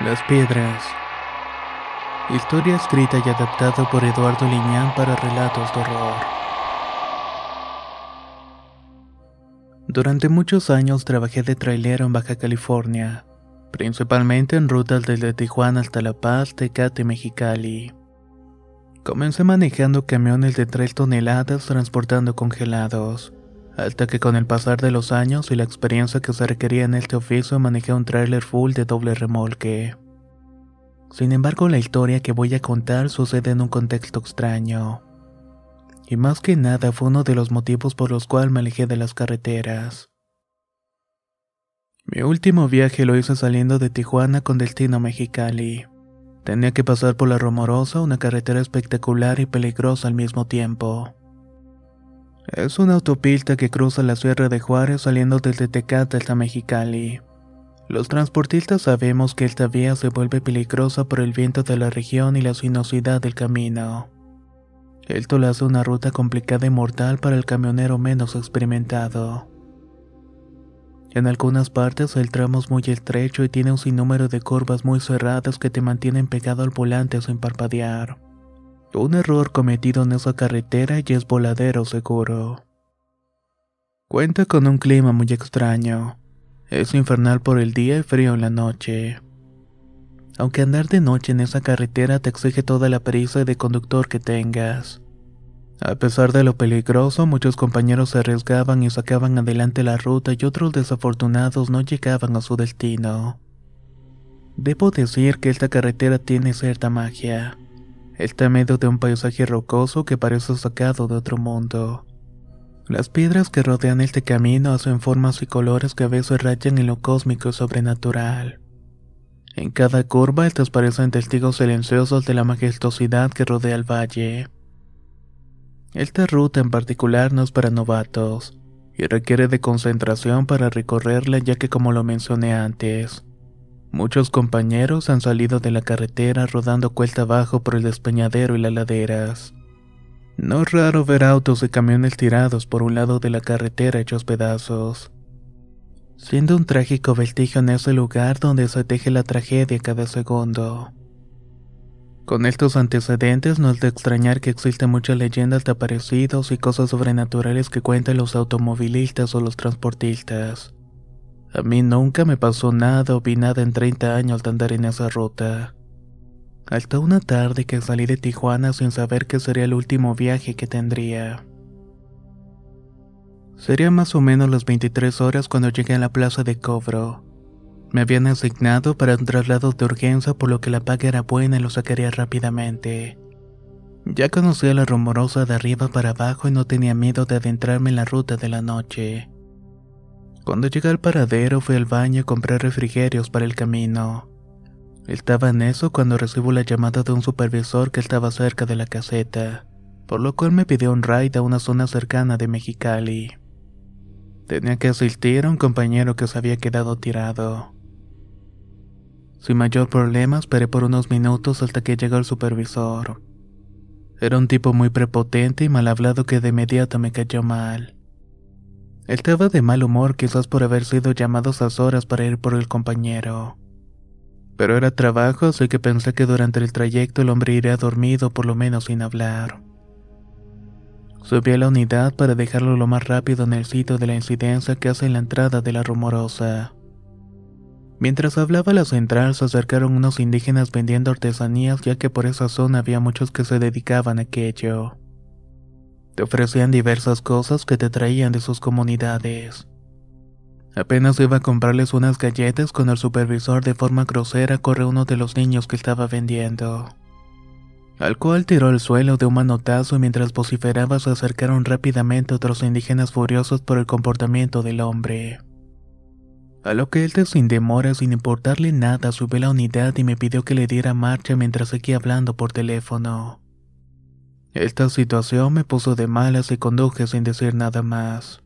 Las Piedras. Historia escrita y adaptada por Eduardo Liñán para relatos de horror. Durante muchos años trabajé de trailero en Baja California, principalmente en rutas desde Tijuana hasta La Paz, Tecate Mexicali. Comencé manejando camiones de 3 toneladas transportando congelados, hasta que con el pasar de los años y la experiencia que se requería en este oficio manejé un trailer full de doble remolque. Sin embargo, la historia que voy a contar sucede en un contexto extraño. Y más que nada fue uno de los motivos por los cuales me alejé de las carreteras. Mi último viaje lo hice saliendo de Tijuana con destino a Mexicali. Tenía que pasar por la Romorosa, una carretera espectacular y peligrosa al mismo tiempo. Es una autopista que cruza la Sierra de Juárez saliendo desde Tecate hasta Mexicali. Los transportistas sabemos que esta vía se vuelve peligrosa por el viento de la región y la sinuosidad del camino. Esto lo hace una ruta complicada y mortal para el camionero menos experimentado. En algunas partes el tramo es muy estrecho y tiene un sinnúmero de curvas muy cerradas que te mantienen pegado al volante sin parpadear. Un error cometido en esa carretera y es voladero seguro. Cuenta con un clima muy extraño. Es infernal por el día y frío en la noche. Aunque andar de noche en esa carretera te exige toda la pericia de conductor que tengas. A pesar de lo peligroso, muchos compañeros se arriesgaban y sacaban adelante la ruta y otros desafortunados no llegaban a su destino. Debo decir que esta carretera tiene cierta magia. Está medio de un paisaje rocoso que parece sacado de otro mundo. Las piedras que rodean este camino hacen formas y colores que a veces rayan en lo cósmico y sobrenatural. En cada curva estas parecen testigos silenciosos de la majestuosidad que rodea el valle. Esta ruta en particular no es para novatos, y requiere de concentración para recorrerla ya que como lo mencioné antes, Muchos compañeros han salido de la carretera rodando cuesta abajo por el despeñadero y las laderas. No es raro ver autos y camiones tirados por un lado de la carretera hechos pedazos. Siendo un trágico vestigio en ese lugar donde se teje la tragedia cada segundo. Con estos antecedentes no es de extrañar que existen muchas leyendas de aparecidos y cosas sobrenaturales que cuentan los automovilistas o los transportistas. A mí nunca me pasó nada o vi nada en 30 años de andar en esa ruta. Hasta una tarde que salí de Tijuana sin saber que sería el último viaje que tendría. Sería más o menos las 23 horas cuando llegué a la plaza de cobro. Me habían asignado para un traslado de urgencia por lo que la paga era buena y lo sacaría rápidamente. Ya conocía la rumorosa de arriba para abajo y no tenía miedo de adentrarme en la ruta de la noche. Cuando llegué al paradero fui al baño y compré refrigerios para el camino. Estaba en eso cuando recibo la llamada de un supervisor que estaba cerca de la caseta, por lo cual me pidió un ride a una zona cercana de Mexicali. Tenía que asistir a un compañero que se había quedado tirado. Sin mayor problema esperé por unos minutos hasta que llegó el supervisor. Era un tipo muy prepotente y mal hablado que de inmediato me cayó mal. Estaba de mal humor quizás por haber sido llamado a horas para ir por el compañero. Pero era trabajo, así que pensé que durante el trayecto el hombre iría dormido por lo menos sin hablar. Subí a la unidad para dejarlo lo más rápido en el sitio de la incidencia que hace en la entrada de la rumorosa. Mientras hablaba la central se acercaron unos indígenas vendiendo artesanías ya que por esa zona había muchos que se dedicaban a aquello. Te ofrecían diversas cosas que te traían de sus comunidades. Apenas iba a comprarles unas galletas con el supervisor de forma grosera corre uno de los niños que estaba vendiendo. Al cual tiró al suelo de un manotazo y mientras vociferaba se acercaron rápidamente otros indígenas furiosos por el comportamiento del hombre. A lo que él sin demora, sin importarle nada, subió la unidad y me pidió que le diera marcha mientras seguía hablando por teléfono. Esta situación me puso de malas y conduje sin decir nada más.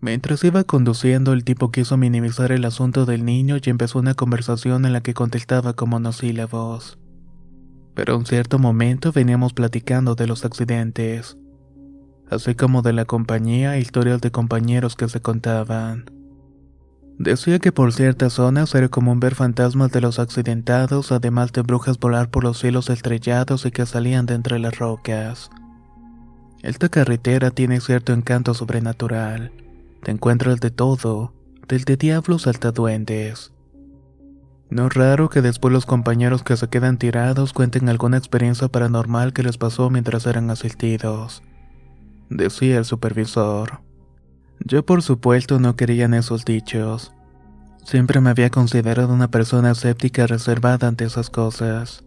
Mientras iba conduciendo, el tipo quiso minimizar el asunto del niño y empezó una conversación en la que contestaba con monosílabos. Pero en cierto momento veníamos platicando de los accidentes, así como de la compañía e historias de compañeros que se contaban. Decía que por ciertas zonas era común ver fantasmas de los accidentados, además de brujas volar por los cielos estrellados y que salían de entre las rocas. Esta carretera tiene cierto encanto sobrenatural. Te encuentras de todo, desde diablos hasta duendes. No es raro que después los compañeros que se quedan tirados cuenten alguna experiencia paranormal que les pasó mientras eran asistidos. Decía el supervisor. Yo por supuesto no quería en esos dichos. Siempre me había considerado una persona escéptica reservada ante esas cosas.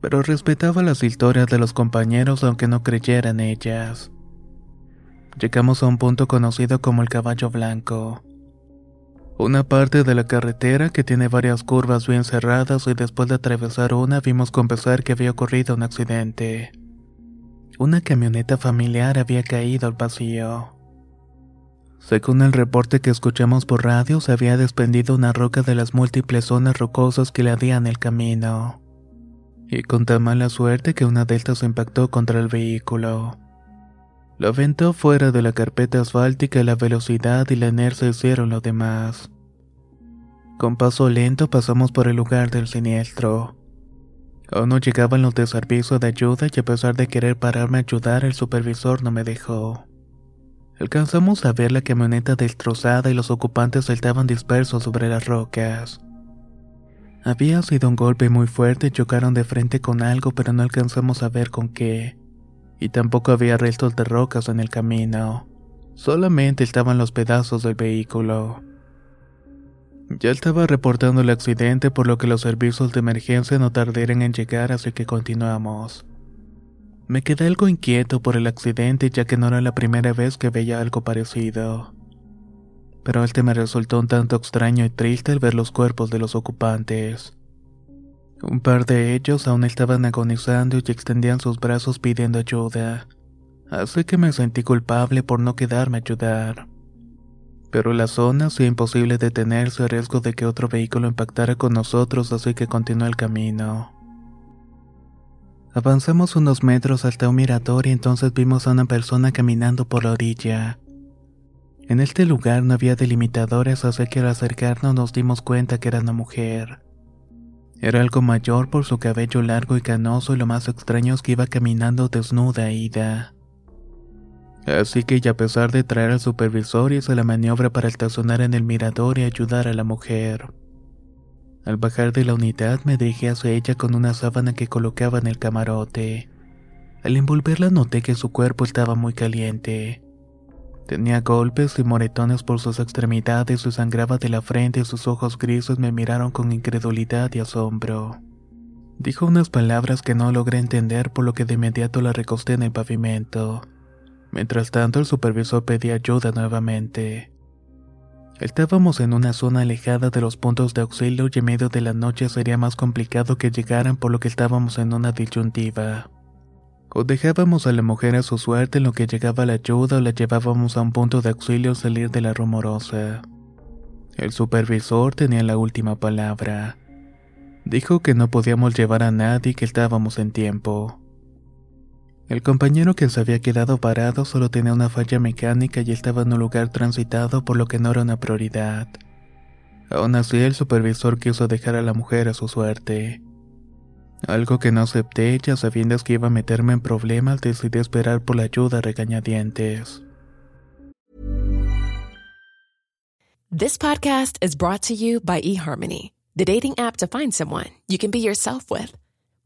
Pero respetaba las historias de los compañeros aunque no creyera en ellas. Llegamos a un punto conocido como el Caballo Blanco. Una parte de la carretera que tiene varias curvas bien cerradas y después de atravesar una vimos confesar que había ocurrido un accidente. Una camioneta familiar había caído al vacío. Según el reporte que escuchamos por radio, se había desprendido una roca de las múltiples zonas rocosas que le ladían el camino. Y con tan mala suerte que una de estas impactó contra el vehículo. Lo aventó fuera de la carpeta asfáltica la velocidad y la inercia hicieron lo demás. Con paso lento pasamos por el lugar del siniestro. Aún no llegaban los de servicio de ayuda y a pesar de querer pararme a ayudar, el supervisor no me dejó. Alcanzamos a ver la camioneta destrozada y los ocupantes saltaban dispersos sobre las rocas. Había sido un golpe muy fuerte y chocaron de frente con algo, pero no alcanzamos a ver con qué. Y tampoco había restos de rocas en el camino. Solamente estaban los pedazos del vehículo. Ya estaba reportando el accidente por lo que los servicios de emergencia no tardaron en llegar así que continuamos. Me quedé algo inquieto por el accidente ya que no era la primera vez que veía algo parecido. Pero este me resultó un tanto extraño y triste al ver los cuerpos de los ocupantes. Un par de ellos aún estaban agonizando y extendían sus brazos pidiendo ayuda, así que me sentí culpable por no quedarme a ayudar. Pero la zona hacía imposible detenerse a riesgo de que otro vehículo impactara con nosotros, así que continué el camino. Avanzamos unos metros hasta un mirador y entonces vimos a una persona caminando por la orilla. En este lugar no había delimitadores, así que al acercarnos nos dimos cuenta que era una mujer. Era algo mayor por su cabello largo y canoso y lo más extraño es que iba caminando desnuda ida. Así que ya a pesar de traer al supervisor hice la maniobra para estacionar en el mirador y ayudar a la mujer. Al bajar de la unidad me dirigí hacia ella con una sábana que colocaba en el camarote. Al envolverla noté que su cuerpo estaba muy caliente. Tenía golpes y moretones por sus extremidades y sangraba de la frente y sus ojos grises me miraron con incredulidad y asombro. Dijo unas palabras que no logré entender por lo que de inmediato la recosté en el pavimento. Mientras tanto el supervisor pedía ayuda nuevamente. Estábamos en una zona alejada de los puntos de auxilio y en medio de la noche sería más complicado que llegaran por lo que estábamos en una disyuntiva. O dejábamos a la mujer a su suerte en lo que llegaba la ayuda o la llevábamos a un punto de auxilio salir de la rumorosa. El supervisor tenía la última palabra. Dijo que no podíamos llevar a nadie y que estábamos en tiempo. El compañero que se había quedado parado solo tenía una falla mecánica y estaba en un lugar transitado por lo que no era una prioridad. Aún así, el supervisor quiso dejar a la mujer a su suerte. Algo que no acepté, ya sabiendo que iba a meterme en problemas, decidí esperar por la ayuda regañadientes. This podcast is brought to you by eHarmony, the dating app to find someone you can be yourself with.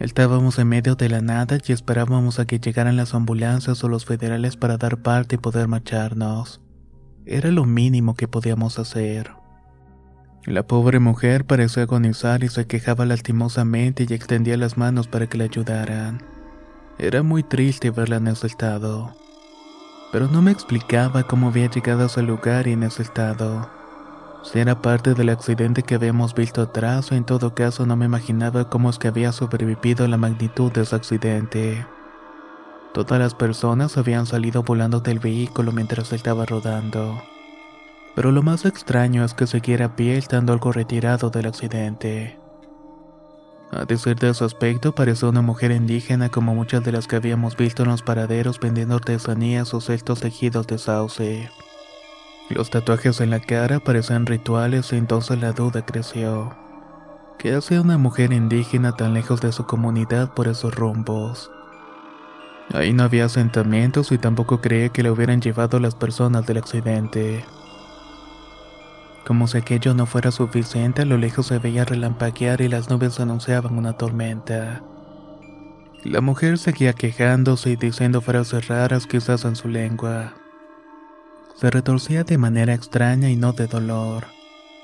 Estábamos en medio de la nada y esperábamos a que llegaran las ambulancias o los federales para dar parte y poder marcharnos. Era lo mínimo que podíamos hacer. La pobre mujer pareció agonizar y se quejaba lastimosamente y extendía las manos para que la ayudaran. Era muy triste verla en ese estado. Pero no me explicaba cómo había llegado a ese lugar y en ese estado. Si era parte del accidente que habíamos visto atrás o en todo caso no me imaginaba cómo es que había sobrevivido a la magnitud de ese accidente. Todas las personas habían salido volando del vehículo mientras estaba rodando. Pero lo más extraño es que siguiera a pie estando algo retirado del accidente. A decir de su aspecto, parecía una mujer indígena como muchas de las que habíamos visto en los paraderos vendiendo artesanías o cestos tejidos de sauce. Los tatuajes en la cara parecían rituales y entonces la duda creció. ¿Qué hacía una mujer indígena tan lejos de su comunidad por esos rumbos? Ahí no había asentamientos y tampoco creía que le hubieran llevado las personas del accidente. Como si aquello no fuera suficiente, a lo lejos se veía relampaguear y las nubes anunciaban una tormenta. La mujer seguía quejándose y diciendo frases raras quizás en su lengua. Se retorcía de manera extraña y no de dolor.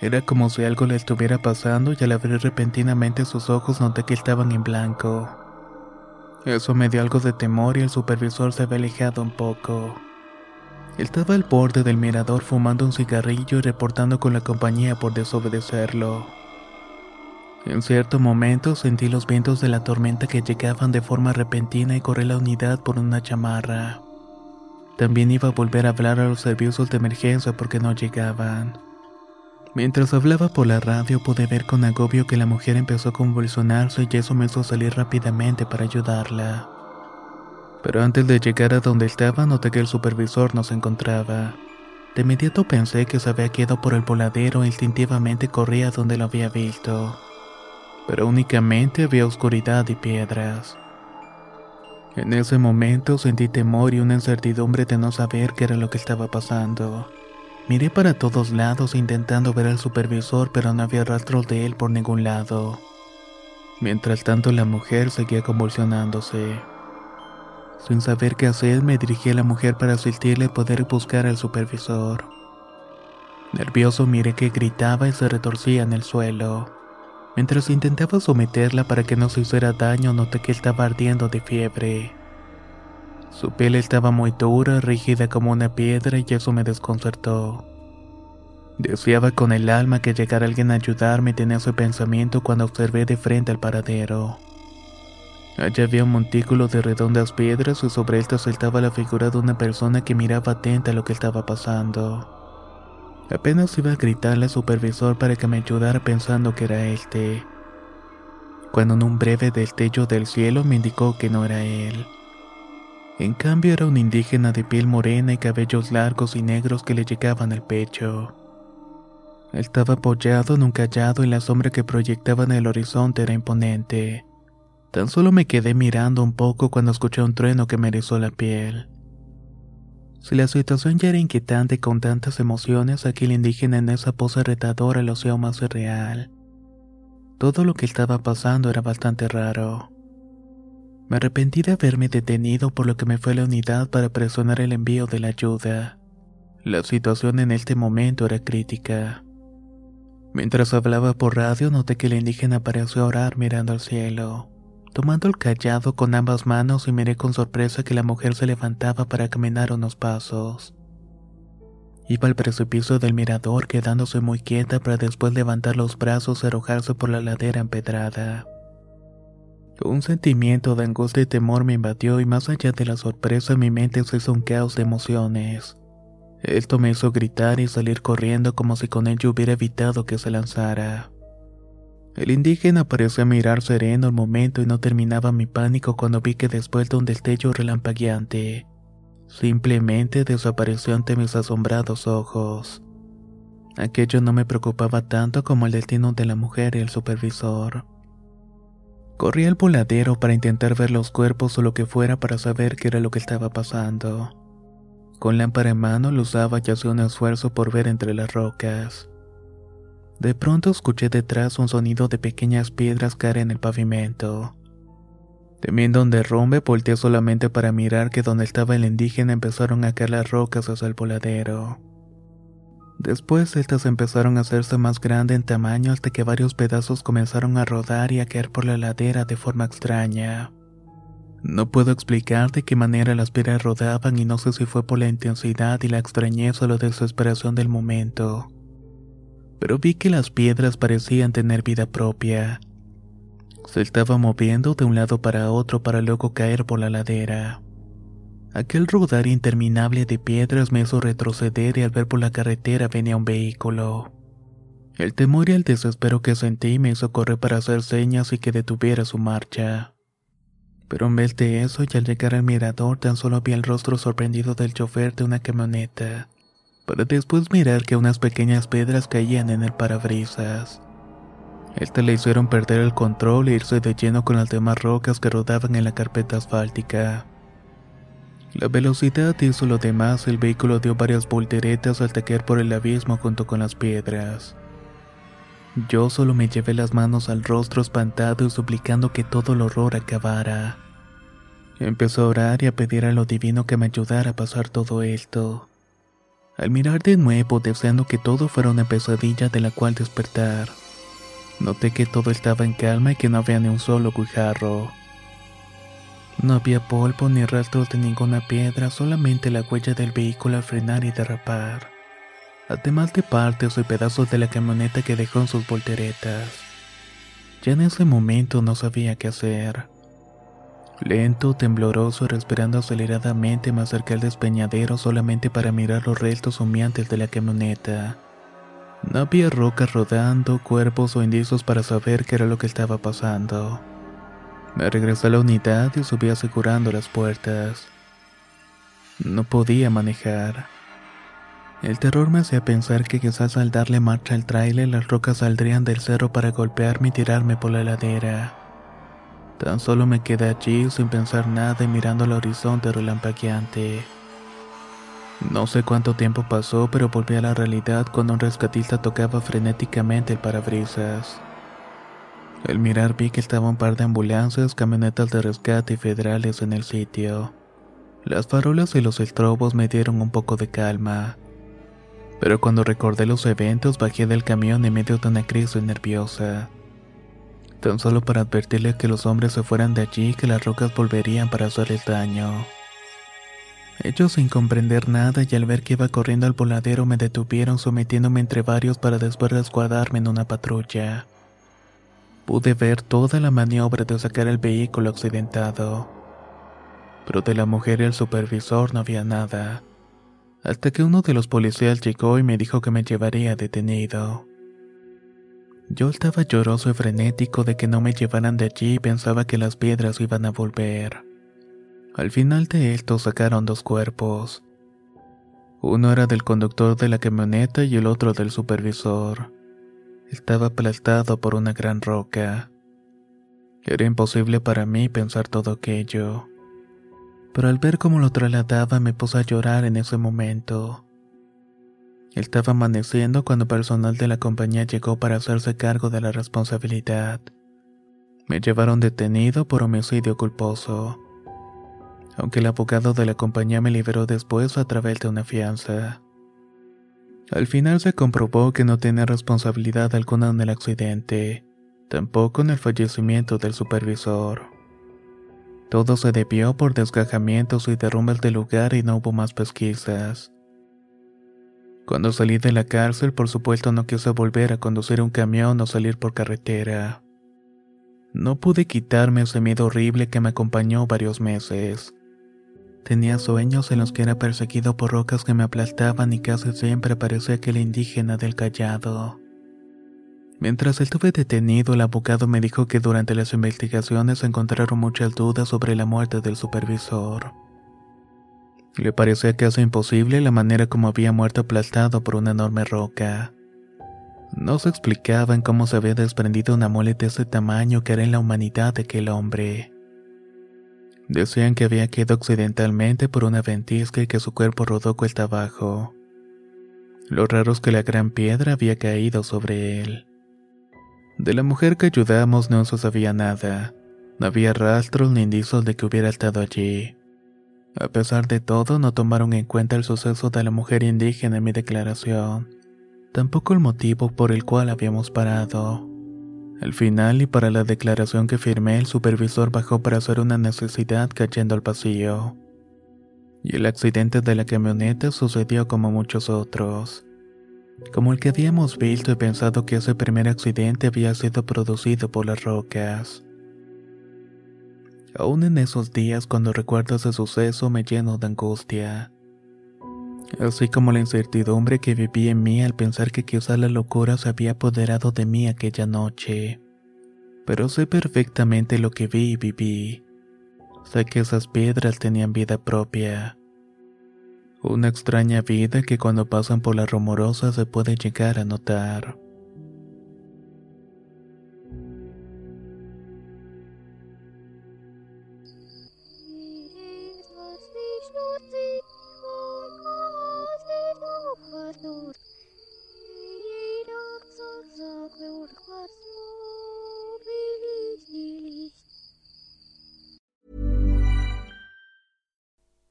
Era como si algo le estuviera pasando y al abrir repentinamente sus ojos noté que estaban en blanco. Eso me dio algo de temor y el supervisor se había alejado un poco. Estaba al borde del mirador fumando un cigarrillo y reportando con la compañía por desobedecerlo. En cierto momento sentí los vientos de la tormenta que llegaban de forma repentina y corrí la unidad por una chamarra. También iba a volver a hablar a los servicios de emergencia porque no llegaban. Mientras hablaba por la radio pude ver con agobio que la mujer empezó a convulsionarse y eso me hizo salir rápidamente para ayudarla. Pero antes de llegar a donde estaba noté que el supervisor no se encontraba. De inmediato pensé que se había quedado por el voladero e instintivamente corría donde lo había visto. Pero únicamente había oscuridad y piedras. En ese momento sentí temor y una incertidumbre de no saber qué era lo que estaba pasando. Miré para todos lados intentando ver al supervisor, pero no había rastros de él por ningún lado. Mientras tanto, la mujer seguía convulsionándose. Sin saber qué hacer, me dirigí a la mujer para asistirle y poder buscar al supervisor. Nervioso miré que gritaba y se retorcía en el suelo. Mientras intentaba someterla para que no se hiciera daño, noté que estaba ardiendo de fiebre. Su piel estaba muy dura, rígida como una piedra y eso me desconcertó. Deseaba con el alma que llegara alguien a ayudarme tenía ese pensamiento cuando observé de frente al paradero. Allí había un montículo de redondas piedras y sobre estas saltaba la figura de una persona que miraba atenta a lo que estaba pasando. Apenas iba a gritarle al supervisor para que me ayudara pensando que era este, cuando en un breve destello del cielo me indicó que no era él. En cambio era un indígena de piel morena y cabellos largos y negros que le llegaban al pecho. Estaba apoyado en un callado y la sombra que proyectaba en el horizonte era imponente. Tan solo me quedé mirando un poco cuando escuché un trueno que me erizó la piel. Si la situación ya era inquietante con tantas emociones, aquel indígena en esa pose retadora lo hacía más real. Todo lo que estaba pasando era bastante raro. Me arrepentí de haberme detenido por lo que me fue a la unidad para presionar el envío de la ayuda. La situación en este momento era crítica. Mientras hablaba por radio noté que el indígena pareció orar mirando al cielo. Tomando el callado con ambas manos y miré con sorpresa que la mujer se levantaba para caminar unos pasos. Iba al precipicio del mirador quedándose muy quieta para después levantar los brazos y arrojarse por la ladera empedrada. Un sentimiento de angustia y temor me invadió y más allá de la sorpresa mi mente se hizo un caos de emociones. Esto me hizo gritar y salir corriendo como si con ello hubiera evitado que se lanzara. El indígena parecía mirar sereno al momento y no terminaba mi pánico cuando vi que después de un destello relampagueante, simplemente desapareció ante mis asombrados ojos. Aquello no me preocupaba tanto como el destino de la mujer y el supervisor. Corrí al voladero para intentar ver los cuerpos o lo que fuera para saber qué era lo que estaba pasando. Con lámpara en mano lo usaba y hacía un esfuerzo por ver entre las rocas. De pronto escuché detrás un sonido de pequeñas piedras caer en el pavimento. Temiendo un derrumbe, volteé solamente para mirar que donde estaba el indígena empezaron a caer las rocas hacia el voladero. Después estas empezaron a hacerse más grandes en tamaño hasta que varios pedazos comenzaron a rodar y a caer por la ladera de forma extraña. No puedo explicar de qué manera las piedras rodaban y no sé si fue por la intensidad y la extrañeza o la desesperación del momento pero vi que las piedras parecían tener vida propia. Se estaba moviendo de un lado para otro para luego caer por la ladera. Aquel rodar interminable de piedras me hizo retroceder y al ver por la carretera venía un vehículo. El temor y el desespero que sentí me hizo correr para hacer señas y que detuviera su marcha. Pero en vez de eso y al llegar al mirador tan solo vi el rostro sorprendido del chofer de una camioneta para después mirar que unas pequeñas piedras caían en el parabrisas. Este le hicieron perder el control e irse de lleno con las demás rocas que rodaban en la carpeta asfáltica. La velocidad hizo lo demás, el vehículo dio varias volteretas al taquear por el abismo junto con las piedras. Yo solo me llevé las manos al rostro espantado y suplicando que todo el horror acabara. Empezó a orar y a pedir a lo divino que me ayudara a pasar todo esto. Al mirar de nuevo, deseando que todo fuera una pesadilla de la cual despertar, noté que todo estaba en calma y que no había ni un solo guijarro. No había polvo ni rastros de ninguna piedra, solamente la huella del vehículo al frenar y derrapar. Además de partes y pedazos de la camioneta que dejó en sus volteretas. Ya en ese momento no sabía qué hacer. Lento, tembloroso, respirando aceleradamente, me acerqué al despeñadero solamente para mirar los restos humeantes de la camioneta. No había rocas rodando, cuerpos o indicios para saber qué era lo que estaba pasando. Me regresé a la unidad y subí asegurando las puertas. No podía manejar. El terror me hacía pensar que quizás al darle marcha al tráiler las rocas saldrían del cerro para golpearme y tirarme por la ladera. Tan solo me quedé allí sin pensar nada y mirando al horizonte relampagueante. No sé cuánto tiempo pasó, pero volví a la realidad cuando un rescatista tocaba frenéticamente el parabrisas. Al mirar vi que estaba un par de ambulancias, camionetas de rescate y federales en el sitio. Las farolas y los estrobos me dieron un poco de calma. Pero cuando recordé los eventos bajé del camión en medio de una crisis nerviosa. Tan solo para advertirle que los hombres se fueran de allí y que las rocas volverían para hacerles daño. Ellos sin comprender nada y al ver que iba corriendo al voladero me detuvieron sometiéndome entre varios para después resguardarme en una patrulla. Pude ver toda la maniobra de sacar el vehículo accidentado. Pero de la mujer y el supervisor no había nada. Hasta que uno de los policías llegó y me dijo que me llevaría detenido. Yo estaba lloroso y frenético de que no me llevaran de allí y pensaba que las piedras iban a volver. Al final de esto sacaron dos cuerpos. Uno era del conductor de la camioneta y el otro del supervisor. Estaba aplastado por una gran roca. Era imposible para mí pensar todo aquello. Pero al ver cómo lo trasladaba me puse a llorar en ese momento. Estaba amaneciendo cuando personal de la compañía llegó para hacerse cargo de la responsabilidad. Me llevaron detenido por homicidio culposo aunque el abogado de la compañía me liberó después a través de una fianza. Al final se comprobó que no tenía responsabilidad alguna en el accidente, tampoco en el fallecimiento del supervisor. Todo se debió por desgajamientos y derrumbes del lugar y no hubo más pesquisas. Cuando salí de la cárcel, por supuesto no quise volver a conducir un camión o salir por carretera. No pude quitarme ese miedo horrible que me acompañó varios meses. Tenía sueños en los que era perseguido por rocas que me aplastaban y casi siempre parecía aquel indígena del callado. Mientras estuve detenido, el abogado me dijo que durante las investigaciones encontraron muchas dudas sobre la muerte del supervisor. Le parecía casi imposible la manera como había muerto aplastado por una enorme roca. No se explicaban cómo se había desprendido una mole de ese tamaño que era en la humanidad de aquel hombre. Decían que había quedado accidentalmente por una ventisca y que su cuerpo rodó cuesta abajo. Lo raro es que la gran piedra había caído sobre él. De la mujer que ayudamos no se sabía nada. No había rastros ni indicios de que hubiera estado allí. A pesar de todo, no tomaron en cuenta el suceso de la mujer indígena en mi declaración. Tampoco el motivo por el cual habíamos parado. Al final y para la declaración que firmé, el supervisor bajó para hacer una necesidad cayendo al pasillo. Y el accidente de la camioneta sucedió como muchos otros. Como el que habíamos visto y pensado que ese primer accidente había sido producido por las rocas. Aún en esos días cuando recuerdo ese suceso me lleno de angustia así como la incertidumbre que viví en mí al pensar que quizá la locura se había apoderado de mí aquella noche. Pero sé perfectamente lo que vi y viví. Sé que esas piedras tenían vida propia. Una extraña vida que cuando pasan por la rumorosa se puede llegar a notar.